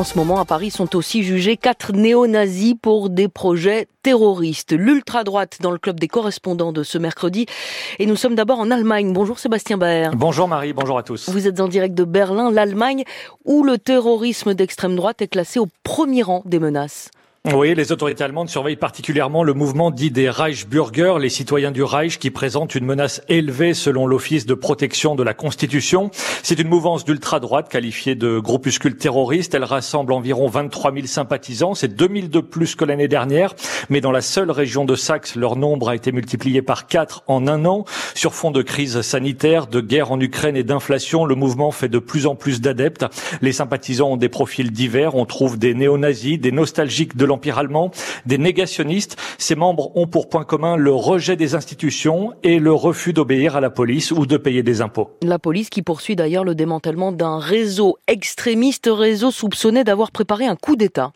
En ce moment, à Paris, sont aussi jugés quatre néo-nazis pour des projets terroristes. L'ultra-droite dans le club des correspondants de ce mercredi. Et nous sommes d'abord en Allemagne. Bonjour Sébastien Baer. Bonjour Marie, bonjour à tous. Vous êtes en direct de Berlin, l'Allemagne, où le terrorisme d'extrême droite est classé au premier rang des menaces. Oui, les autorités allemandes surveillent particulièrement le mouvement dit des Reichsbürger, les citoyens du Reich, qui présentent une menace élevée selon l'Office de protection de la Constitution. C'est une mouvance d'ultra-droite qualifiée de groupuscule terroriste. Elle rassemble environ 23 000 sympathisants. C'est 2 000 de plus que l'année dernière. Mais dans la seule région de Saxe, leur nombre a été multiplié par 4 en un an. Sur fond de crise sanitaire, de guerre en Ukraine et d'inflation, le mouvement fait de plus en plus d'adeptes. Les sympathisants ont des profils divers. On trouve des néo-nazis, des nostalgiques de l'Empire allemand, des négationnistes. Ces membres ont pour point commun le rejet des institutions et le refus d'obéir à la police ou de payer des impôts. La police qui poursuit d'ailleurs le démantèlement d'un réseau extrémiste, réseau soupçonné d'avoir préparé un coup d'État.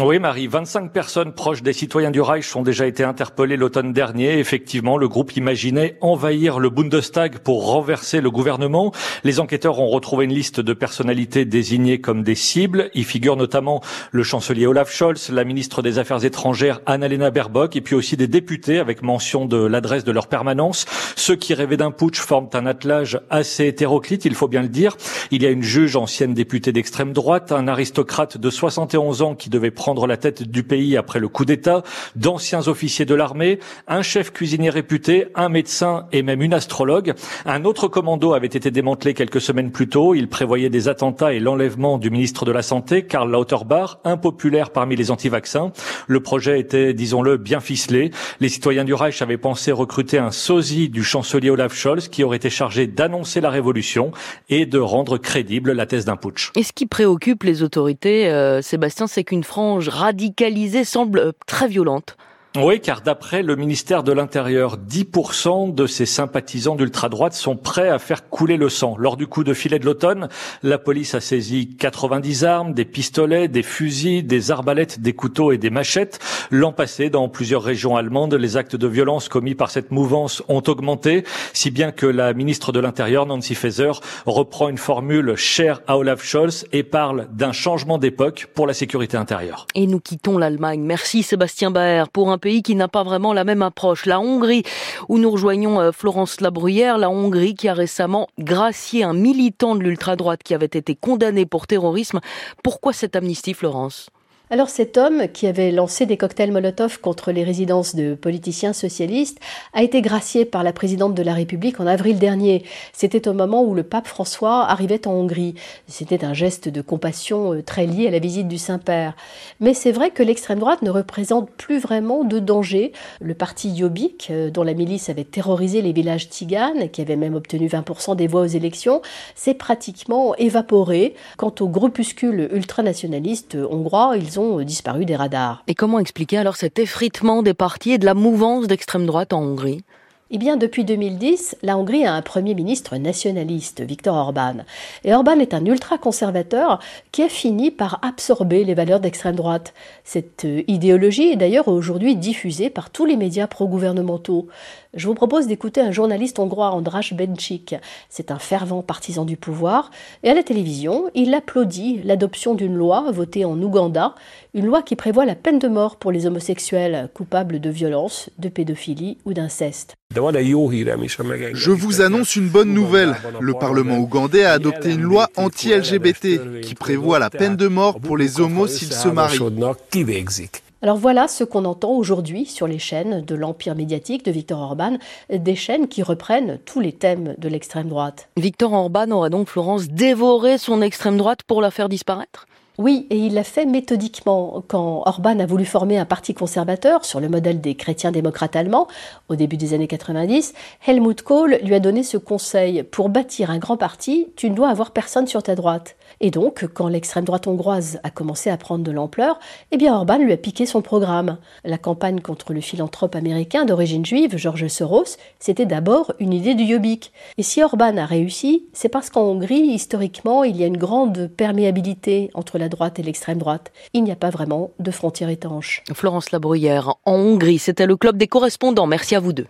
Oui, Marie, 25 personnes proches des citoyens du Reich ont déjà été interpellées l'automne dernier. Effectivement, le groupe imaginait envahir le Bundestag pour renverser le gouvernement. Les enquêteurs ont retrouvé une liste de personnalités désignées comme des cibles. Y figurent notamment le chancelier Olaf Scholz, la ministre des Affaires étrangères Annalena Baerbock et puis aussi des députés avec mention de l'adresse de leur permanence. Ceux qui rêvaient d'un putsch forment un attelage assez hétéroclite, il faut bien le dire. Il y a une juge ancienne députée d'extrême droite, un aristocrate de 71 ans qui devait prendre la tête du pays après le coup d'État, d'anciens officiers de l'armée, un chef cuisinier réputé, un médecin et même une astrologue. Un autre commando avait été démantelé quelques semaines plus tôt. Il prévoyait des attentats et l'enlèvement du ministre de la Santé, Karl Lauterbach, impopulaire parmi les anti-vaccins. Le projet était, disons-le, bien ficelé. Les citoyens du Reich avaient pensé recruter un sosie du chancelier Olaf Scholz qui aurait été chargé d'annoncer la révolution et de rendre crédible la thèse d'un putsch. Et ce qui préoccupe les autorités, euh, Sébastien, c'est qu'une France radicalisée semble très violente. Oui, car d'après le ministère de l'Intérieur, 10% de ses sympathisants d'ultra-droite sont prêts à faire couler le sang. Lors du coup de filet de l'automne, la police a saisi 90 armes, des pistolets, des fusils, des arbalètes, des couteaux et des machettes. L'an passé, dans plusieurs régions allemandes, les actes de violence commis par cette mouvance ont augmenté, si bien que la ministre de l'Intérieur, Nancy Faeser, reprend une formule chère à Olaf Scholz et parle d'un changement d'époque pour la sécurité intérieure. Et nous quittons l'Allemagne. Merci Sébastien Baer pour un pays qui n'a pas vraiment la même approche. La Hongrie, où nous rejoignons euh, Florence Labruyère, la Hongrie qui a récemment gracié un militant de l'ultra-droite qui avait été condamné pour terrorisme. Pourquoi cette amnistie, Florence? Alors cet homme, qui avait lancé des cocktails Molotov contre les résidences de politiciens socialistes, a été gracié par la présidente de la République en avril dernier. C'était au moment où le pape François arrivait en Hongrie. C'était un geste de compassion euh, très lié à la visite du Saint-Père. Mais c'est vrai que l'extrême droite ne représente plus vraiment de danger. Le parti Jobbik, euh, dont la milice avait terrorisé les villages tziganes, qui avait même obtenu 20% des voix aux élections, s'est pratiquement évaporé. Quant aux groupuscules ultranationalistes hongrois, ils disparu des radars. Et comment expliquer alors cet effritement des partis et de la mouvance d'extrême droite en Hongrie? Eh bien, depuis 2010, la Hongrie a un Premier ministre nationaliste, Viktor Orban. Et Orban est un ultra-conservateur qui a fini par absorber les valeurs d'extrême droite. Cette euh, idéologie est d'ailleurs aujourd'hui diffusée par tous les médias pro-gouvernementaux. Je vous propose d'écouter un journaliste hongrois, Andras Benchik. C'est un fervent partisan du pouvoir. Et à la télévision, il applaudit l'adoption d'une loi votée en Ouganda, une loi qui prévoit la peine de mort pour les homosexuels coupables de violence, de pédophilie ou d'inceste. Je vous annonce une bonne nouvelle. Le Parlement ougandais a adopté une loi anti-LGBT qui prévoit la peine de mort pour les homos s'ils se marient. Alors voilà ce qu'on entend aujourd'hui sur les chaînes de l'empire médiatique de Victor Orban, des chaînes qui reprennent tous les thèmes de l'extrême droite. Victor Orban aurait donc, Florence, dévoré son extrême droite pour la faire disparaître? Oui, et il l'a fait méthodiquement. Quand Orban a voulu former un parti conservateur sur le modèle des chrétiens démocrates allemands au début des années 90, Helmut Kohl lui a donné ce conseil pour bâtir un grand parti, tu ne dois avoir personne sur ta droite. Et donc, quand l'extrême droite hongroise a commencé à prendre de l'ampleur, eh bien Orban lui a piqué son programme. La campagne contre le philanthrope américain d'origine juive, George Soros, c'était d'abord une idée du Jobbik. Et si Orban a réussi, c'est parce qu'en Hongrie, historiquement, il y a une grande perméabilité entre la droite et l'extrême droite. Il n'y a pas vraiment de frontières étanches. Florence Labruyère, en Hongrie, c'était le club des correspondants. Merci à vous deux.